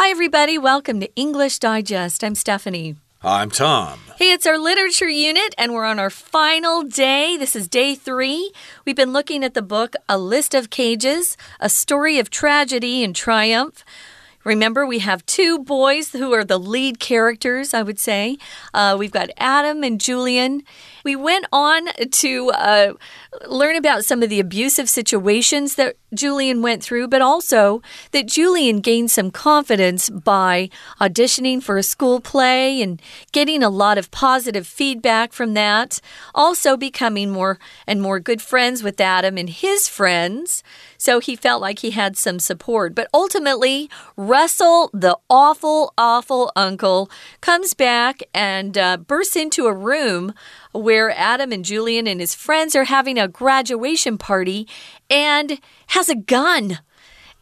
Hi, everybody. Welcome to English Digest. I'm Stephanie. I'm Tom. Hey, it's our literature unit, and we're on our final day. This is day three. We've been looking at the book A List of Cages, a story of tragedy and triumph. Remember, we have two boys who are the lead characters, I would say. Uh, we've got Adam and Julian. We went on to uh, learn about some of the abusive situations that Julian went through, but also that Julian gained some confidence by auditioning for a school play and getting a lot of positive feedback from that. Also, becoming more and more good friends with Adam and his friends. So he felt like he had some support. But ultimately, Russell, the awful, awful uncle, comes back and uh, bursts into a room where Adam and Julian and his friends are having a graduation party and has a gun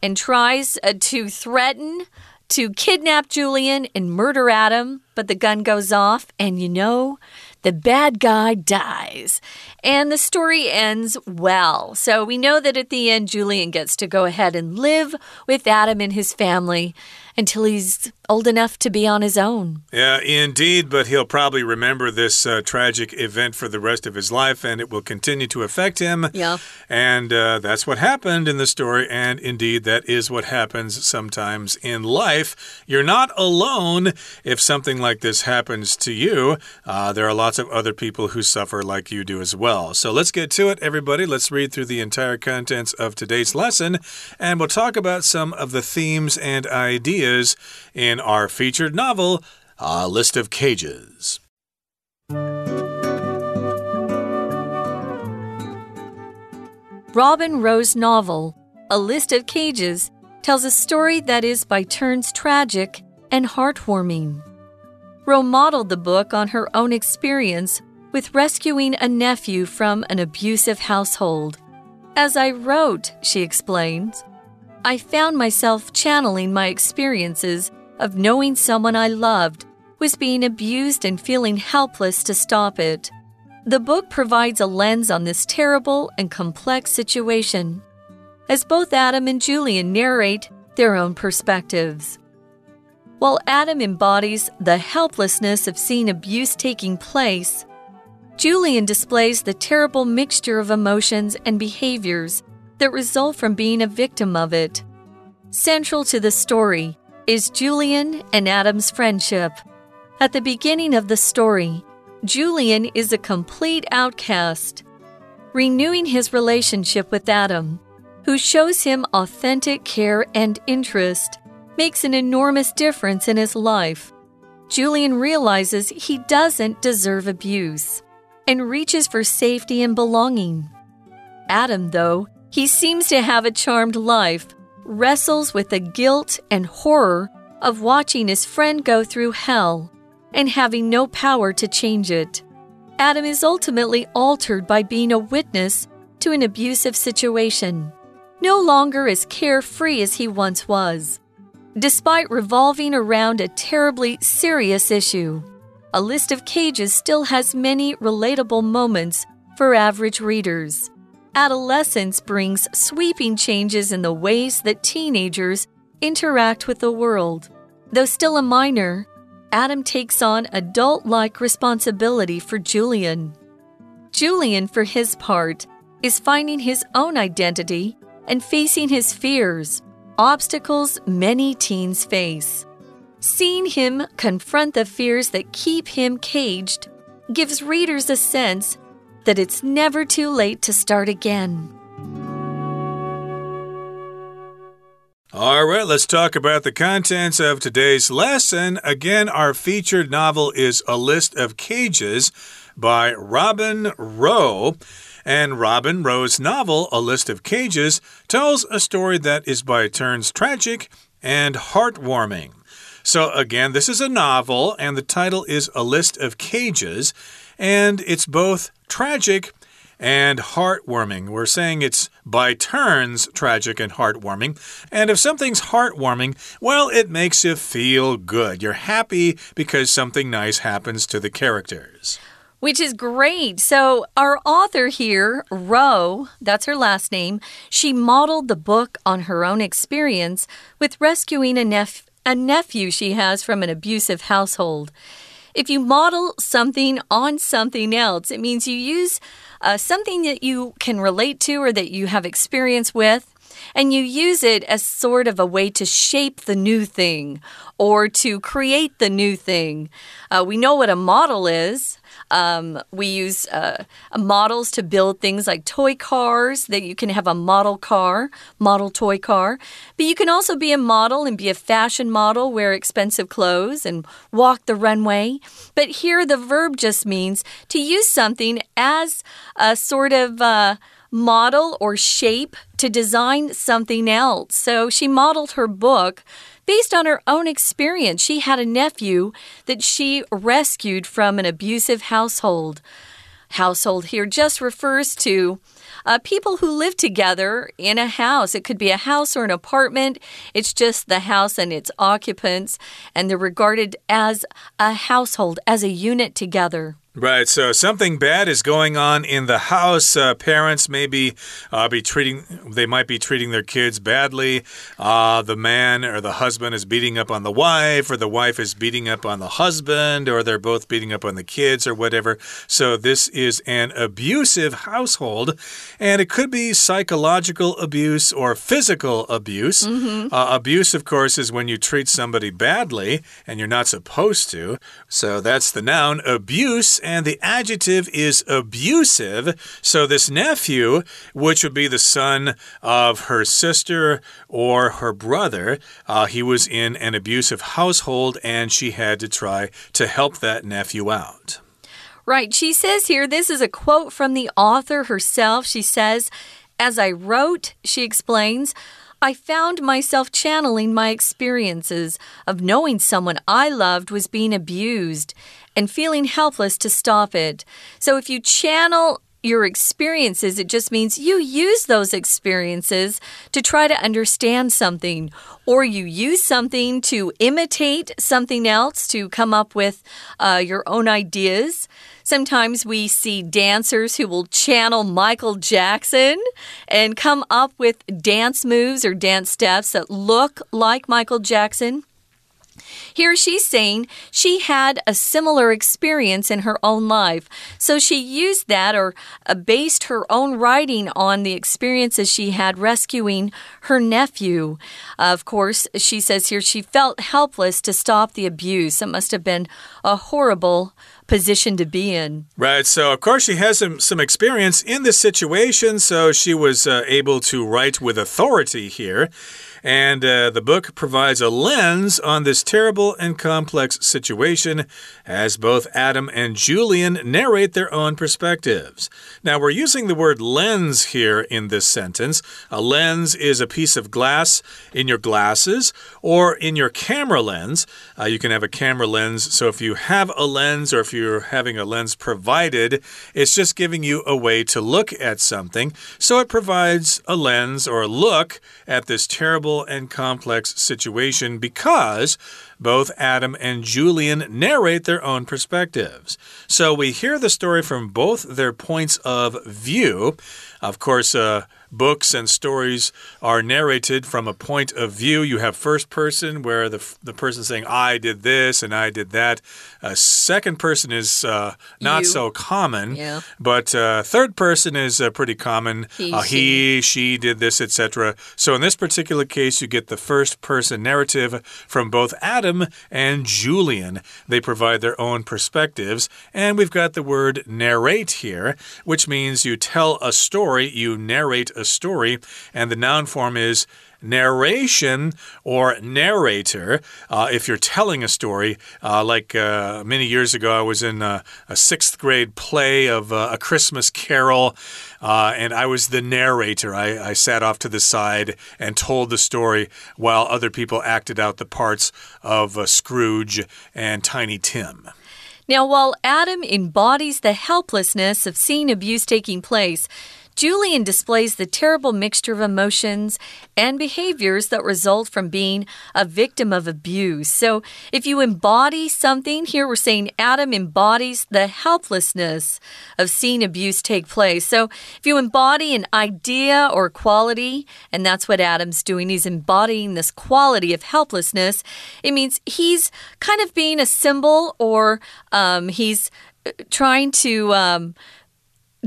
and tries uh, to threaten to kidnap Julian and murder Adam, but the gun goes off, and you know, the bad guy dies. And the story ends well. So we know that at the end, Julian gets to go ahead and live with Adam and his family until he's old enough to be on his own. Yeah, indeed, but he'll probably remember this uh, tragic event for the rest of his life and it will continue to affect him. Yeah. And uh, that's what happened in the story. And indeed, that is what happens sometimes in life. You're not alone if something like this happens to you. Uh, there are lots of other people who suffer like you do as well. So let's get to it, everybody. Let's read through the entire contents of today's lesson and we'll talk about some of the themes and ideas in in our featured novel, A List of Cages. Robin Roe's novel, A List of Cages, tells a story that is by turns tragic and heartwarming. Roe modeled the book on her own experience with rescuing a nephew from an abusive household. As I wrote, she explains, I found myself channeling my experiences of knowing someone I loved was being abused and feeling helpless to stop it. The book provides a lens on this terrible and complex situation, as both Adam and Julian narrate their own perspectives. While Adam embodies the helplessness of seeing abuse taking place, Julian displays the terrible mixture of emotions and behaviors that result from being a victim of it. Central to the story is Julian and Adam's friendship. At the beginning of the story, Julian is a complete outcast. Renewing his relationship with Adam, who shows him authentic care and interest, makes an enormous difference in his life. Julian realizes he doesn't deserve abuse and reaches for safety and belonging. Adam, though, he seems to have a charmed life wrestles with the guilt and horror of watching his friend go through hell and having no power to change it. Adam is ultimately altered by being a witness to an abusive situation, no longer as carefree as he once was. Despite revolving around a terribly serious issue, a list of cages still has many relatable moments for average readers adolescence brings sweeping changes in the ways that teenagers interact with the world. Though still a minor, Adam takes on adult like responsibility for Julian. Julian, for his part, is finding his own identity and facing his fears, obstacles many teens face. Seeing him confront the fears that keep him caged gives readers a sense that it's never too late to start again. All right, let's talk about the contents of today's lesson. Again, our featured novel is A List of Cages by Robin Roe. And Robin Roe's novel, A List of Cages, tells a story that is by turns tragic and heartwarming. So, again, this is a novel, and the title is A List of Cages and it's both tragic and heartwarming. We're saying it's by turns tragic and heartwarming. And if something's heartwarming, well, it makes you feel good. You're happy because something nice happens to the characters. Which is great. So, our author here, Roe, that's her last name, she modeled the book on her own experience with rescuing a, nep a nephew she has from an abusive household. If you model something on something else, it means you use uh, something that you can relate to or that you have experience with and you use it as sort of a way to shape the new thing or to create the new thing. Uh, we know what a model is. Um, we use uh, models to build things like toy cars, that you can have a model car, model toy car. But you can also be a model and be a fashion model, wear expensive clothes, and walk the runway. But here the verb just means to use something as a sort of. Uh, model or shape to design something else. So she modeled her book based on her own experience. She had a nephew that she rescued from an abusive household. Household here just refers to uh, people who live together in a house. It could be a house or an apartment. It's just the house and its occupants, and they're regarded as a household, as a unit together. Right, so something bad is going on in the house. Uh, parents maybe uh, be treating, they might be treating their kids badly. Uh, the man or the husband is beating up on the wife, or the wife is beating up on the husband, or they're both beating up on the kids, or whatever. So this is an abusive household, and it could be psychological abuse or physical abuse. Mm -hmm. abuse, of course, is when you treat somebody badly and you're not supposed to. So that's the noun abuse and the adjective is abusive. So, this nephew, which would be the son of her sister or her brother, uh, he was in an abusive household and she had to try to help that nephew out. Right. She says here, this is a quote from the author herself. She says, As I wrote, she explains, I found myself channeling my experiences of knowing someone I loved was being abused and feeling helpless to stop it. So if you channel your experiences, it just means you use those experiences to try to understand something, or you use something to imitate something else to come up with uh, your own ideas. Sometimes we see dancers who will channel Michael Jackson and come up with dance moves or dance steps that look like Michael Jackson. Here she's saying she had a similar experience in her own life. So she used that or uh, based her own writing on the experiences she had rescuing her nephew. Uh, of course, she says here she felt helpless to stop the abuse. It must have been a horrible position to be in. Right. So, of course, she has some, some experience in this situation, so she was uh, able to write with authority here. And uh, the book provides a lens on this terrible and complex situation as both Adam and Julian narrate their own perspectives. Now, we're using the word lens here in this sentence. A lens is a piece of glass in your glasses or in your camera lens. Uh, you can have a camera lens. So, if you have a lens or if you're having a lens provided, it's just giving you a way to look at something. So, it provides a lens or a look at this terrible and complex situation because both Adam and Julian narrate their own perspectives. So we hear the story from both their points of view. Of course, uh, books and stories are narrated from a point of view. You have first person, where the, the person saying, I did this and I did that. Uh, second person is uh, not you. so common, yeah. but uh, third person is uh, pretty common. He, uh, she. he, she did this, etc. So in this particular case, you get the first person narrative from both Adam and Julian. They provide their own perspectives. And we've got the word narrate here, which means you tell a story, you narrate a story, and the noun form is narration or narrator. Uh, if you're telling a story, uh, like uh, many years ago, I was in a, a sixth grade play of uh, A Christmas Carol. Uh, and I was the narrator. I, I, sat off to the side and told the story while other people acted out the parts of uh, Scrooge and Tiny Tim. Now, while Adam embodies the helplessness of seeing abuse taking place, Julian displays the terrible mixture of emotions and behaviors that result from being a victim of abuse. So, if you embody something, here we're saying Adam embodies the helplessness of seeing abuse take place. So, if you embody an idea or quality, and that's what Adam's doing, he's embodying this quality of helplessness, it means he's kind of being a symbol or um, he's uh, trying to. Um,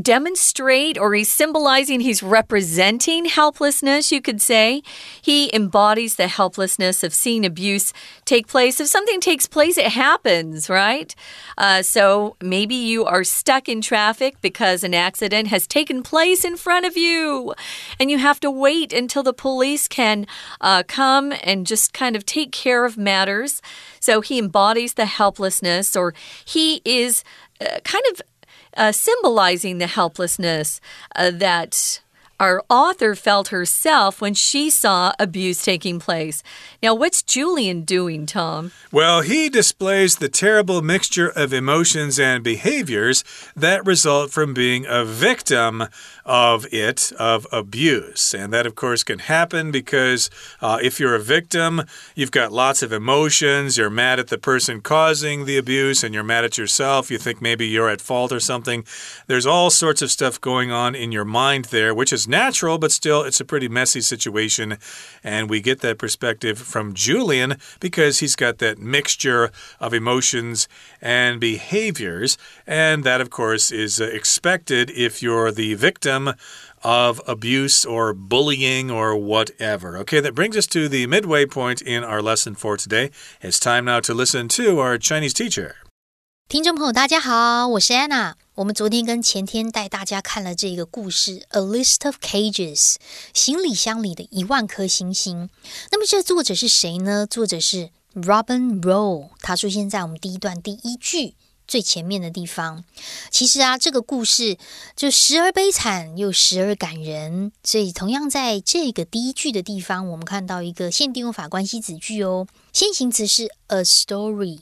demonstrate or he's symbolizing, he's representing helplessness, you could say. He embodies the helplessness of seeing abuse take place. If something takes place, it happens, right? Uh, so maybe you are stuck in traffic because an accident has taken place in front of you and you have to wait until the police can uh, come and just kind of take care of matters. So he embodies the helplessness or he is uh, kind of uh, symbolizing the helplessness uh, that our author felt herself when she saw abuse taking place. Now, what's Julian doing, Tom? Well, he displays the terrible mixture of emotions and behaviors that result from being a victim of it, of abuse. And that, of course, can happen because uh, if you're a victim, you've got lots of emotions. You're mad at the person causing the abuse and you're mad at yourself. You think maybe you're at fault or something. There's all sorts of stuff going on in your mind there, which is natural, but still, it's a pretty messy situation. And we get that perspective from Julian because he's got that mixture of emotions and behaviors. And that, of course, is uh, expected if you're the victim of abuse or bullying or whatever. Okay, that brings us to the midway point in our lesson for today. It's time now to listen to our Chinese teacher. 听众朋友，大家好，我是 Anna。 我们昨天跟前天带大家看了这个故事《A List of Cages》行李箱里的一万颗星星。那么这作者是谁呢？作者是 Robin Rowe，他出现在我们第一段第一句最前面的地方。其实啊，这个故事就时而悲惨又时而感人。所以同样在这个第一句的地方，我们看到一个限定用法关系子句哦，先行词是 a story。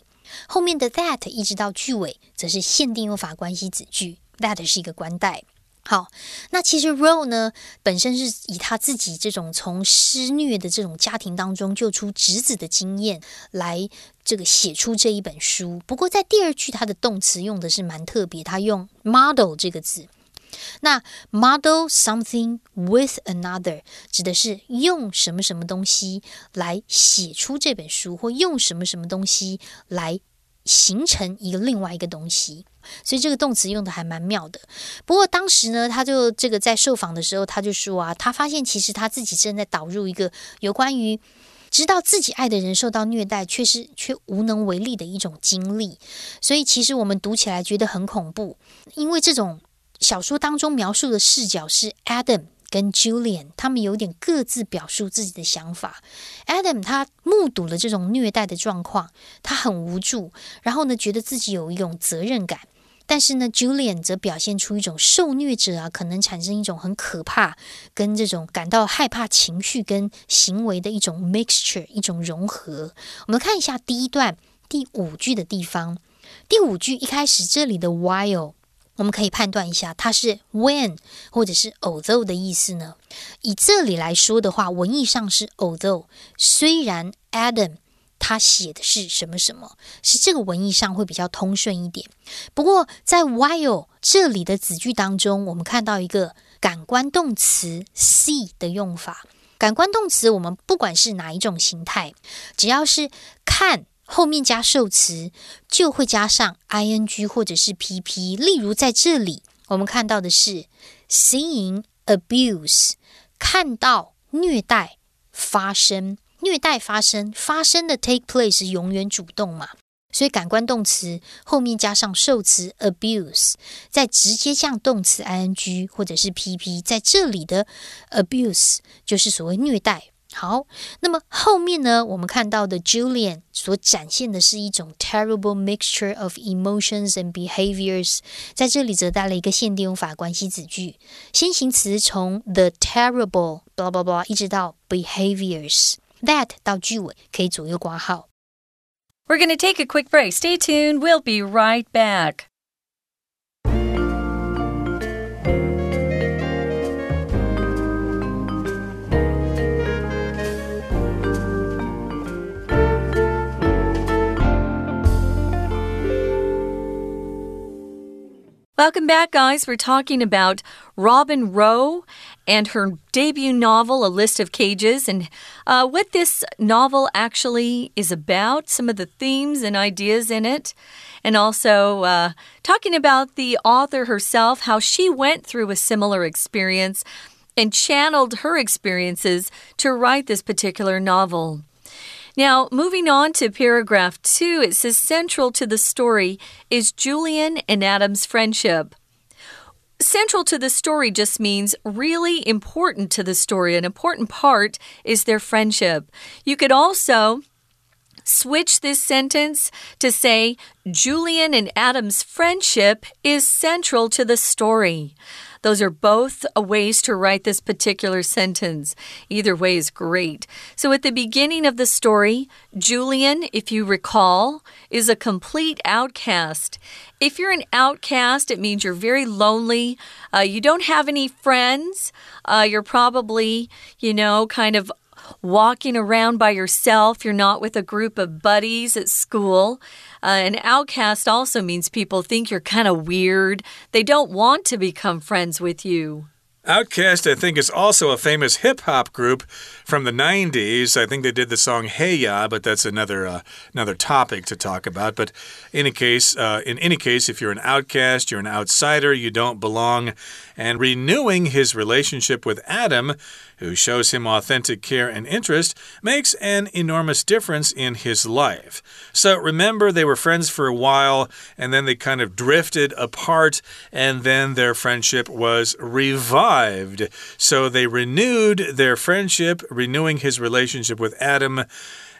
后面的 that 一直到句尾，则是限定用法关系子句，that 是一个关代。好，那其实 Roe 呢，本身是以他自己这种从施虐的这种家庭当中救出侄子的经验来这个写出这一本书。不过在第二句，它的动词用的是蛮特别，他用 model 这个字。那 model something with another 指的是用什么什么东西来写出这本书，或用什么什么东西来形成一个另外一个东西。所以这个动词用的还蛮妙的。不过当时呢，他就这个在受访的时候，他就说啊，他发现其实他自己正在导入一个有关于知道自己爱的人受到虐待，却是却无能为力的一种经历。所以其实我们读起来觉得很恐怖，因为这种。小说当中描述的视角是 Adam 跟 Julian，他们有点各自表述自己的想法。Adam 他目睹了这种虐待的状况，他很无助，然后呢，觉得自己有一种责任感。但是呢，Julian 则表现出一种受虐者啊，可能产生一种很可怕跟这种感到害怕情绪跟行为的一种 mixture，一种融合。我们看一下第一段第五句的地方，第五句一开始这里的 while。我们可以判断一下，它是 when 或者是 although 的意思呢？以这里来说的话，文意上是 although。虽然 Adam 他写的是什么什么，是这个文意上会比较通顺一点。不过在 while 这里的子句当中，我们看到一个感官动词 see 的用法。感官动词，我们不管是哪一种形态，只要是看。后面加受词就会加上 ing 或者是 pp。例如在这里，我们看到的是 seeing abuse，看到虐待发生，虐待发生，发生的 take place 永远主动嘛，所以感官动词后面加上受词 abuse，再直接降动词 ing 或者是 pp，在这里的 abuse 就是所谓虐待。好，那么后面呢？我们看到的 Julian 所展现的是一种 terrible mixture of emotions and behaviors，在这里则带了一个限定用法关系子句，先行词从 the terrible blah blah blah 一直到 behaviors that 到句尾可以左右挂号。We're going to take a quick break. Stay tuned. We'll be right back. Welcome back, guys. We're talking about Robin Roe and her debut novel, A List of Cages, and uh, what this novel actually is about, some of the themes and ideas in it, and also uh, talking about the author herself, how she went through a similar experience and channeled her experiences to write this particular novel. Now, moving on to paragraph two, it says central to the story is Julian and Adam's friendship. Central to the story just means really important to the story. An important part is their friendship. You could also switch this sentence to say Julian and Adam's friendship is central to the story. Those are both ways to write this particular sentence. Either way is great. So at the beginning of the story, Julian, if you recall, is a complete outcast. If you're an outcast, it means you're very lonely. Uh, you don't have any friends. Uh, you're probably, you know, kind of walking around by yourself. You're not with a group of buddies at school. Uh, an outcast also means people think you're kind of weird. They don't want to become friends with you. OutKast, I think, is also a famous hip hop group from the 90s. I think they did the song Hey Ya, but that's another uh, another topic to talk about. But in any case, uh, in any case, if you're an outcast, you're an outsider, you don't belong. And renewing his relationship with Adam who shows him authentic care and interest, makes an enormous difference in his life. So remember, they were friends for a while, and then they kind of drifted apart, and then their friendship was revived. So they renewed their friendship, renewing his relationship with Adam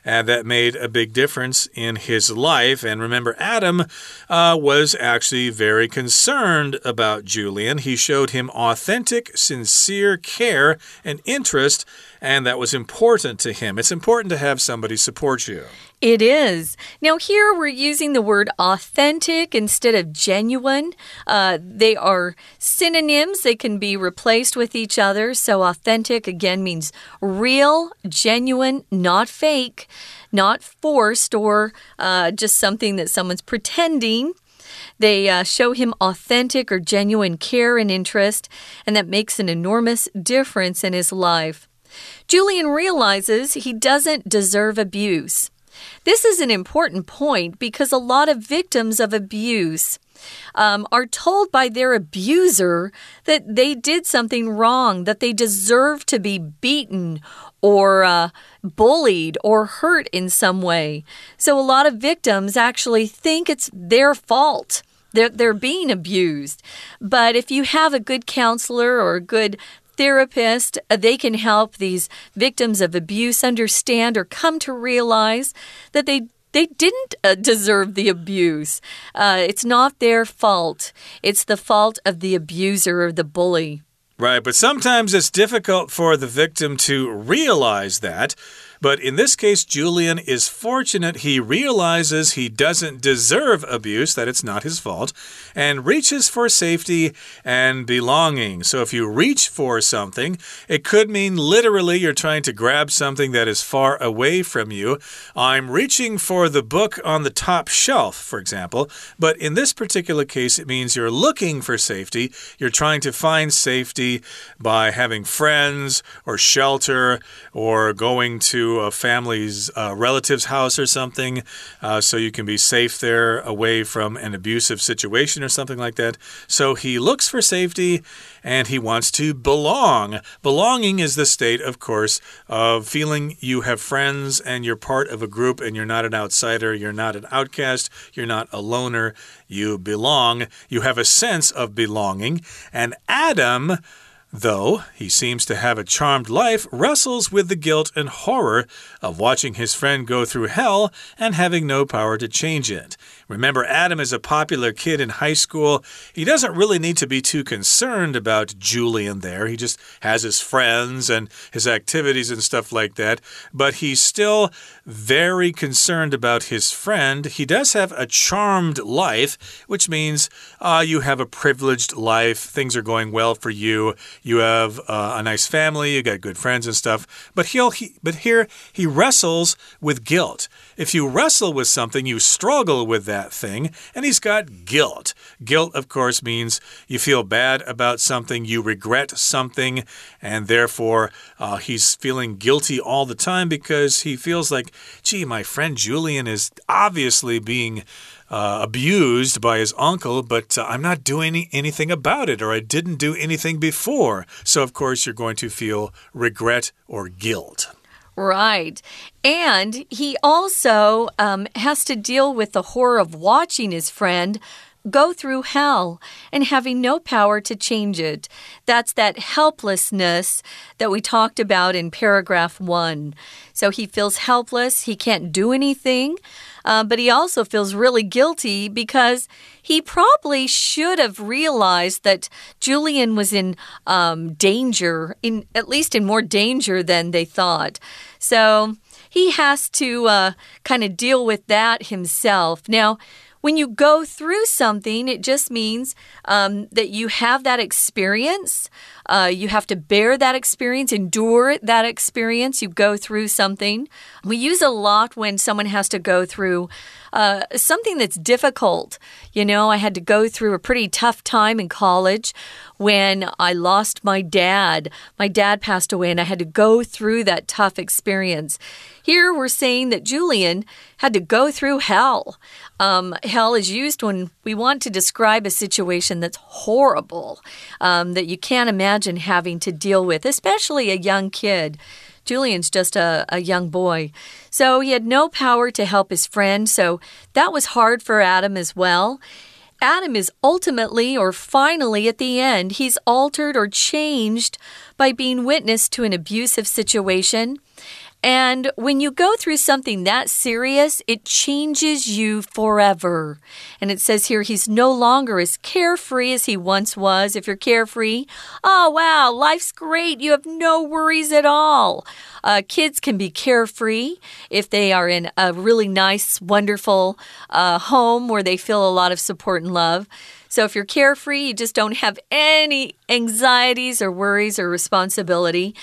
and that made a big difference in his life. And remember, Adam uh, was actually very concerned about Julian. He showed him authentic, sincere care and interest, and that was important to him. It's important to have somebody support you. It is. Now, here we're using the word authentic instead of genuine. Uh, they are synonyms, they can be replaced with each other. So, authentic again means real, genuine, not fake, not forced, or uh, just something that someone's pretending. They uh, show him authentic or genuine care and interest, and that makes an enormous difference in his life. Julian realizes he doesn't deserve abuse. This is an important point because a lot of victims of abuse um, are told by their abuser that they did something wrong, that they deserve to be beaten or uh, bullied or hurt in some way. So a lot of victims actually think it's their fault. They're, they're being abused. But if you have a good counselor or a good therapist, uh, they can help these victims of abuse understand or come to realize that they they didn't uh, deserve the abuse. Uh, it's not their fault. It's the fault of the abuser or the bully. Right, but sometimes it's difficult for the victim to realize that. But in this case, Julian is fortunate he realizes he doesn't deserve abuse, that it's not his fault, and reaches for safety and belonging. So if you reach for something, it could mean literally you're trying to grab something that is far away from you. I'm reaching for the book on the top shelf, for example. But in this particular case, it means you're looking for safety. You're trying to find safety by having friends or shelter or going to a family's uh, relative's house or something, uh, so you can be safe there away from an abusive situation or something like that. So he looks for safety and he wants to belong. Belonging is the state, of course, of feeling you have friends and you're part of a group and you're not an outsider, you're not an outcast, you're not a loner, you belong. You have a sense of belonging. And Adam though he seems to have a charmed life, wrestles with the guilt and horror of watching his friend go through hell and having no power to change it. Remember, Adam is a popular kid in high school. He doesn't really need to be too concerned about Julian there. He just has his friends and his activities and stuff like that. But he's still very concerned about his friend. He does have a charmed life, which means uh, you have a privileged life. Things are going well for you you have uh, a nice family, you got good friends and stuff. But he'll he, but here he wrestles with guilt. If you wrestle with something, you struggle with that thing, and he's got guilt. Guilt, of course, means you feel bad about something, you regret something, and therefore uh, he's feeling guilty all the time because he feels like, gee, my friend Julian is obviously being uh, abused by his uncle, but uh, I'm not doing anything about it, or I didn't do anything before. So, of course, you're going to feel regret or guilt. Right. And he also um, has to deal with the horror of watching his friend go through hell and having no power to change it. That's that helplessness that we talked about in paragraph one. So he feels helpless, he can't do anything. Uh, but he also feels really guilty because he probably should have realized that Julian was in um, danger, in at least in more danger than they thought. So he has to uh, kind of deal with that himself. Now, when you go through something, it just means um, that you have that experience. Uh, you have to bear that experience, endure that experience. You go through something. We use a lot when someone has to go through uh, something that's difficult. You know, I had to go through a pretty tough time in college when I lost my dad. My dad passed away, and I had to go through that tough experience. Here we're saying that Julian had to go through hell. Um, hell is used when we want to describe a situation that's horrible, um, that you can't imagine having to deal with, especially a young kid. Julian's just a, a young boy. So he had no power to help his friend, so that was hard for Adam as well. Adam is ultimately or finally at the end, he's altered or changed by being witness to an abusive situation. And when you go through something that serious, it changes you forever. And it says here he's no longer as carefree as he once was. If you're carefree, oh wow, life's great. You have no worries at all. Uh, kids can be carefree if they are in a really nice, wonderful uh, home where they feel a lot of support and love. So if you're carefree, you just don't have any anxieties or worries or responsibility.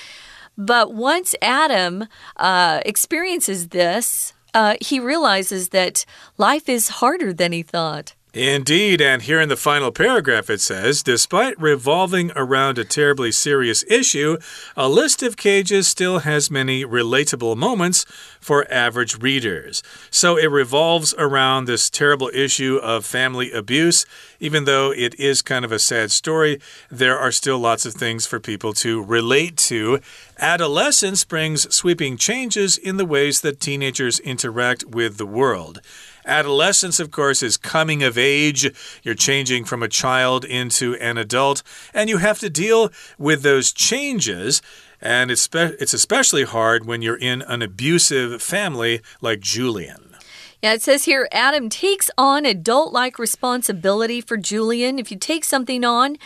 But once Adam uh, experiences this, uh, he realizes that life is harder than he thought. Indeed, and here in the final paragraph it says Despite revolving around a terribly serious issue, a list of cages still has many relatable moments for average readers. So it revolves around this terrible issue of family abuse. Even though it is kind of a sad story, there are still lots of things for people to relate to. Adolescence brings sweeping changes in the ways that teenagers interact with the world. Adolescence, of course, is coming of age. You're changing from a child into an adult, and you have to deal with those changes. And it's, it's especially hard when you're in an abusive family like Julian. Yeah, it says here Adam takes on adult like responsibility for Julian. If you take something on,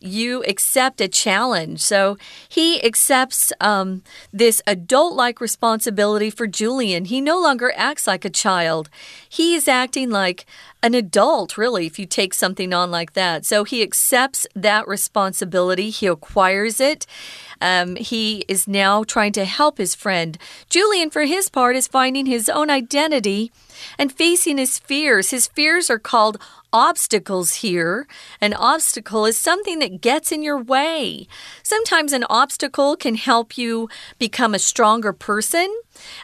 you accept a challenge. So he accepts um, this adult like responsibility for Julian. He no longer acts like a child, he is acting like an adult, really, if you take something on like that. So he accepts that responsibility, he acquires it. Um, he is now trying to help his friend. Julian, for his part, is finding his own identity and facing his fears. His fears are called obstacles here. An obstacle is something that gets in your way. Sometimes an obstacle can help you become a stronger person.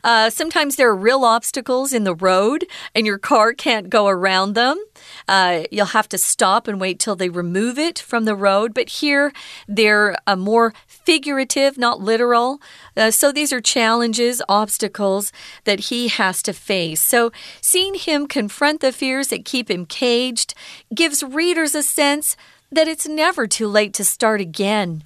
Uh, sometimes there are real obstacles in the road and your car can't go around them. Uh, you'll have to stop and wait till they remove it from the road. But here they're uh, more figurative, not literal. Uh, so these are challenges, obstacles that he has to face. So seeing him confront the fears that keep him caged gives readers a sense that it's never too late to start again.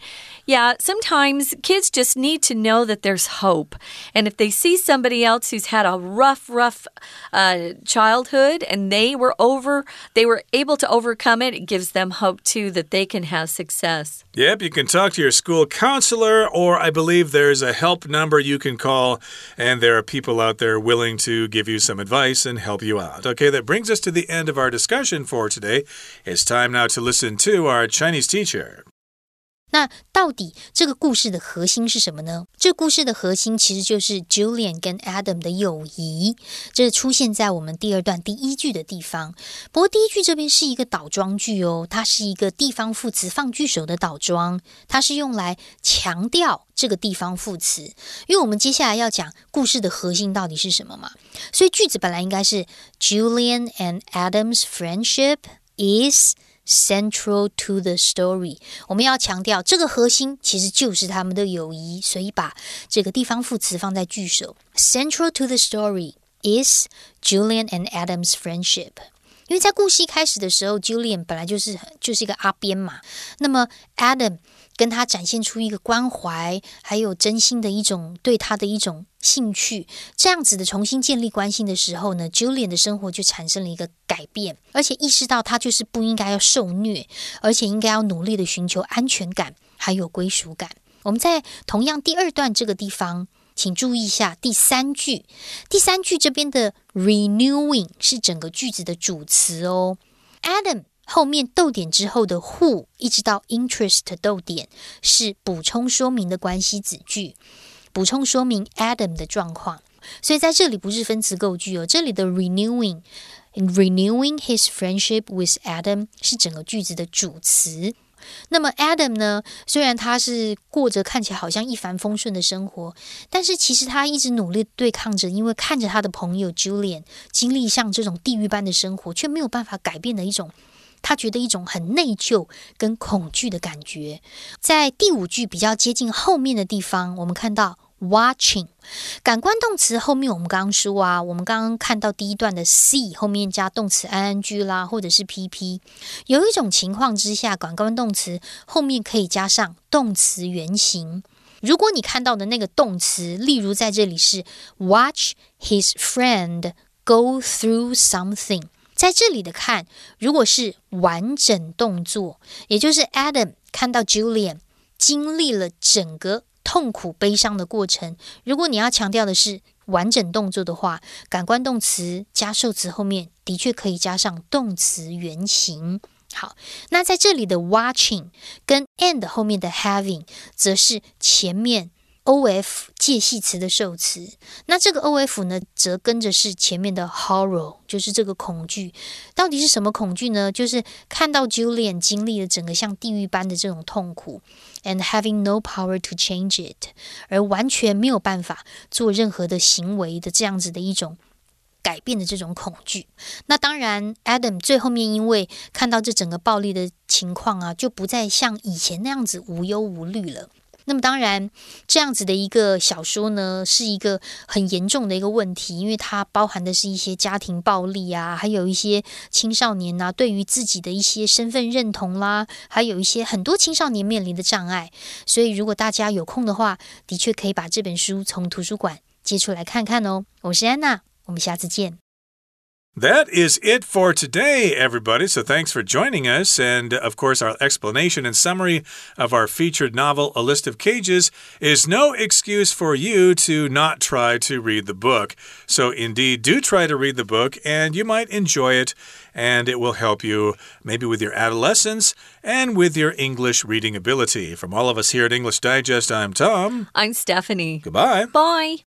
Yeah, sometimes kids just need to know that there's hope. And if they see somebody else who's had a rough, rough uh, childhood and they were over, they were able to overcome it, it gives them hope too that they can have success. Yep, you can talk to your school counselor, or I believe there's a help number you can call, and there are people out there willing to give you some advice and help you out. Okay, that brings us to the end of our discussion for today. It's time now to listen to our Chinese teacher. 那到底这个故事的核心是什么呢？这故事的核心其实就是 Julian 跟 Adam 的友谊，这出现在我们第二段第一句的地方。不过第一句这边是一个倒装句哦，它是一个地方副词放句首的倒装，它是用来强调这个地方副词。因为我们接下来要讲故事的核心到底是什么嘛，所以句子本来应该是 Julian and Adam's friendship is。Central to the story，我们要强调这个核心其实就是他们的友谊，所以把这个地方副词放在句首。Central to the story is Julian and Adam's friendship。因为在故事一开始的时候，Julian 本来就是就是一个阿边嘛，那么 Adam。跟他展现出一个关怀，还有真心的一种对他的一种兴趣，这样子的重新建立关系的时候呢，Julian 的生活就产生了一个改变，而且意识到他就是不应该要受虐，而且应该要努力的寻求安全感还有归属感。我们在同样第二段这个地方，请注意一下第三句，第三句这边的 renewing 是整个句子的主词哦，Adam。后面逗点之后的 who 一直到 interest 逗点是补充说明的关系子句，补充说明 Adam 的状况，所以在这里不是分词构句哦，这里的 renewing renewing his friendship with Adam 是整个句子的主词。那么 Adam 呢，虽然他是过着看起来好像一帆风顺的生活，但是其实他一直努力对抗着，因为看着他的朋友 Julian 经历像这种地狱般的生活，却没有办法改变的一种。他觉得一种很内疚跟恐惧的感觉，在第五句比较接近后面的地方，我们看到 watching 感官动词后面，我们刚刚说啊，我们刚刚看到第一段的 see 后面加动词 ing 啦，或者是 pp，有一种情况之下，感官动词后面可以加上动词原形。如果你看到的那个动词，例如在这里是 watch his friend go through something。在这里的看，如果是完整动作，也就是 Adam 看到 Julian 经历了整个痛苦悲伤的过程。如果你要强调的是完整动作的话，感官动词加受词后面的确可以加上动词原形。好，那在这里的 watching 跟 and 后面的 having 则是前面。O F 介系词的受词，那这个 O F 呢，则跟着是前面的 horror，就是这个恐惧。到底是什么恐惧呢？就是看到 Julian 经历了整个像地狱般的这种痛苦，and having no power to change it，而完全没有办法做任何的行为的这样子的一种改变的这种恐惧。那当然，Adam 最后面因为看到这整个暴力的情况啊，就不再像以前那样子无忧无虑了。那么当然，这样子的一个小说呢，是一个很严重的一个问题，因为它包含的是一些家庭暴力啊，还有一些青少年呐，对于自己的一些身份认同啦，还有一些很多青少年面临的障碍。所以，如果大家有空的话，的确可以把这本书从图书馆借出来看看哦。我是安娜，我们下次见。That is it for today, everybody. So thanks for joining us. And uh, of course, our explanation and summary of our featured novel, A List of Cages, is no excuse for you to not try to read the book. So, indeed, do try to read the book, and you might enjoy it, and it will help you maybe with your adolescence and with your English reading ability. From all of us here at English Digest, I'm Tom. I'm Stephanie. Goodbye. Bye.